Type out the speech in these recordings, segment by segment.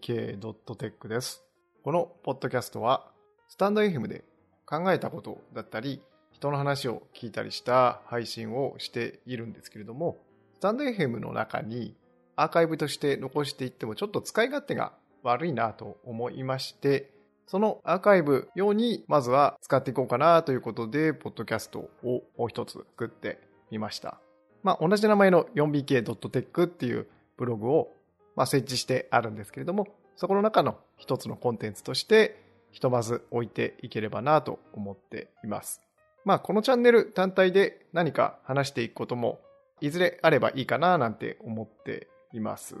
4BK.tech です。このポッドキャストは、スタンド FM で考えたことだったり、人の話を聞いたりした配信をしているんですけれども、スタンド FM の中にアーカイブとして残していってもちょっと使い勝手が悪いなと思いまして、そのアーカイブ用にまずは使っていこうかなということで、ポッドキャストをもう一つ作ってみました。まあ、同じ名前の 4bk.tech っていうブログをまあ設置してあるんですけれども、そこの中の一つのコンテンツとして、ひとまず置いていければなと思っています。まあ、このチャンネル単体で何か話していくことも、いずれあればいいかななんて思っています。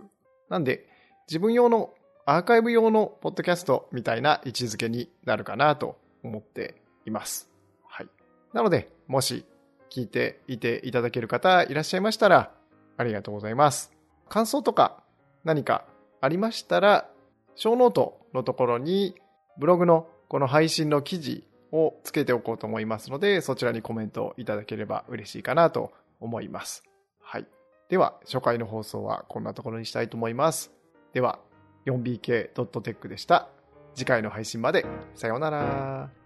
なんで、自分用のアーカイブ用のポッドキャストみたいな位置づけになるかなと思っています。はい。なので、もし聞いていていただける方いらっしゃいましたら、ありがとうございます。感想とか何かありましたら、ショーノートのところにブログのこの配信の記事をつけておこうと思いますので、そちらにコメントいただければ嬉しいかなと思います。はい。では、初回の放送はこんなところにしたいと思います。では、4bk.tech でした。次回の配信まで。さようなら。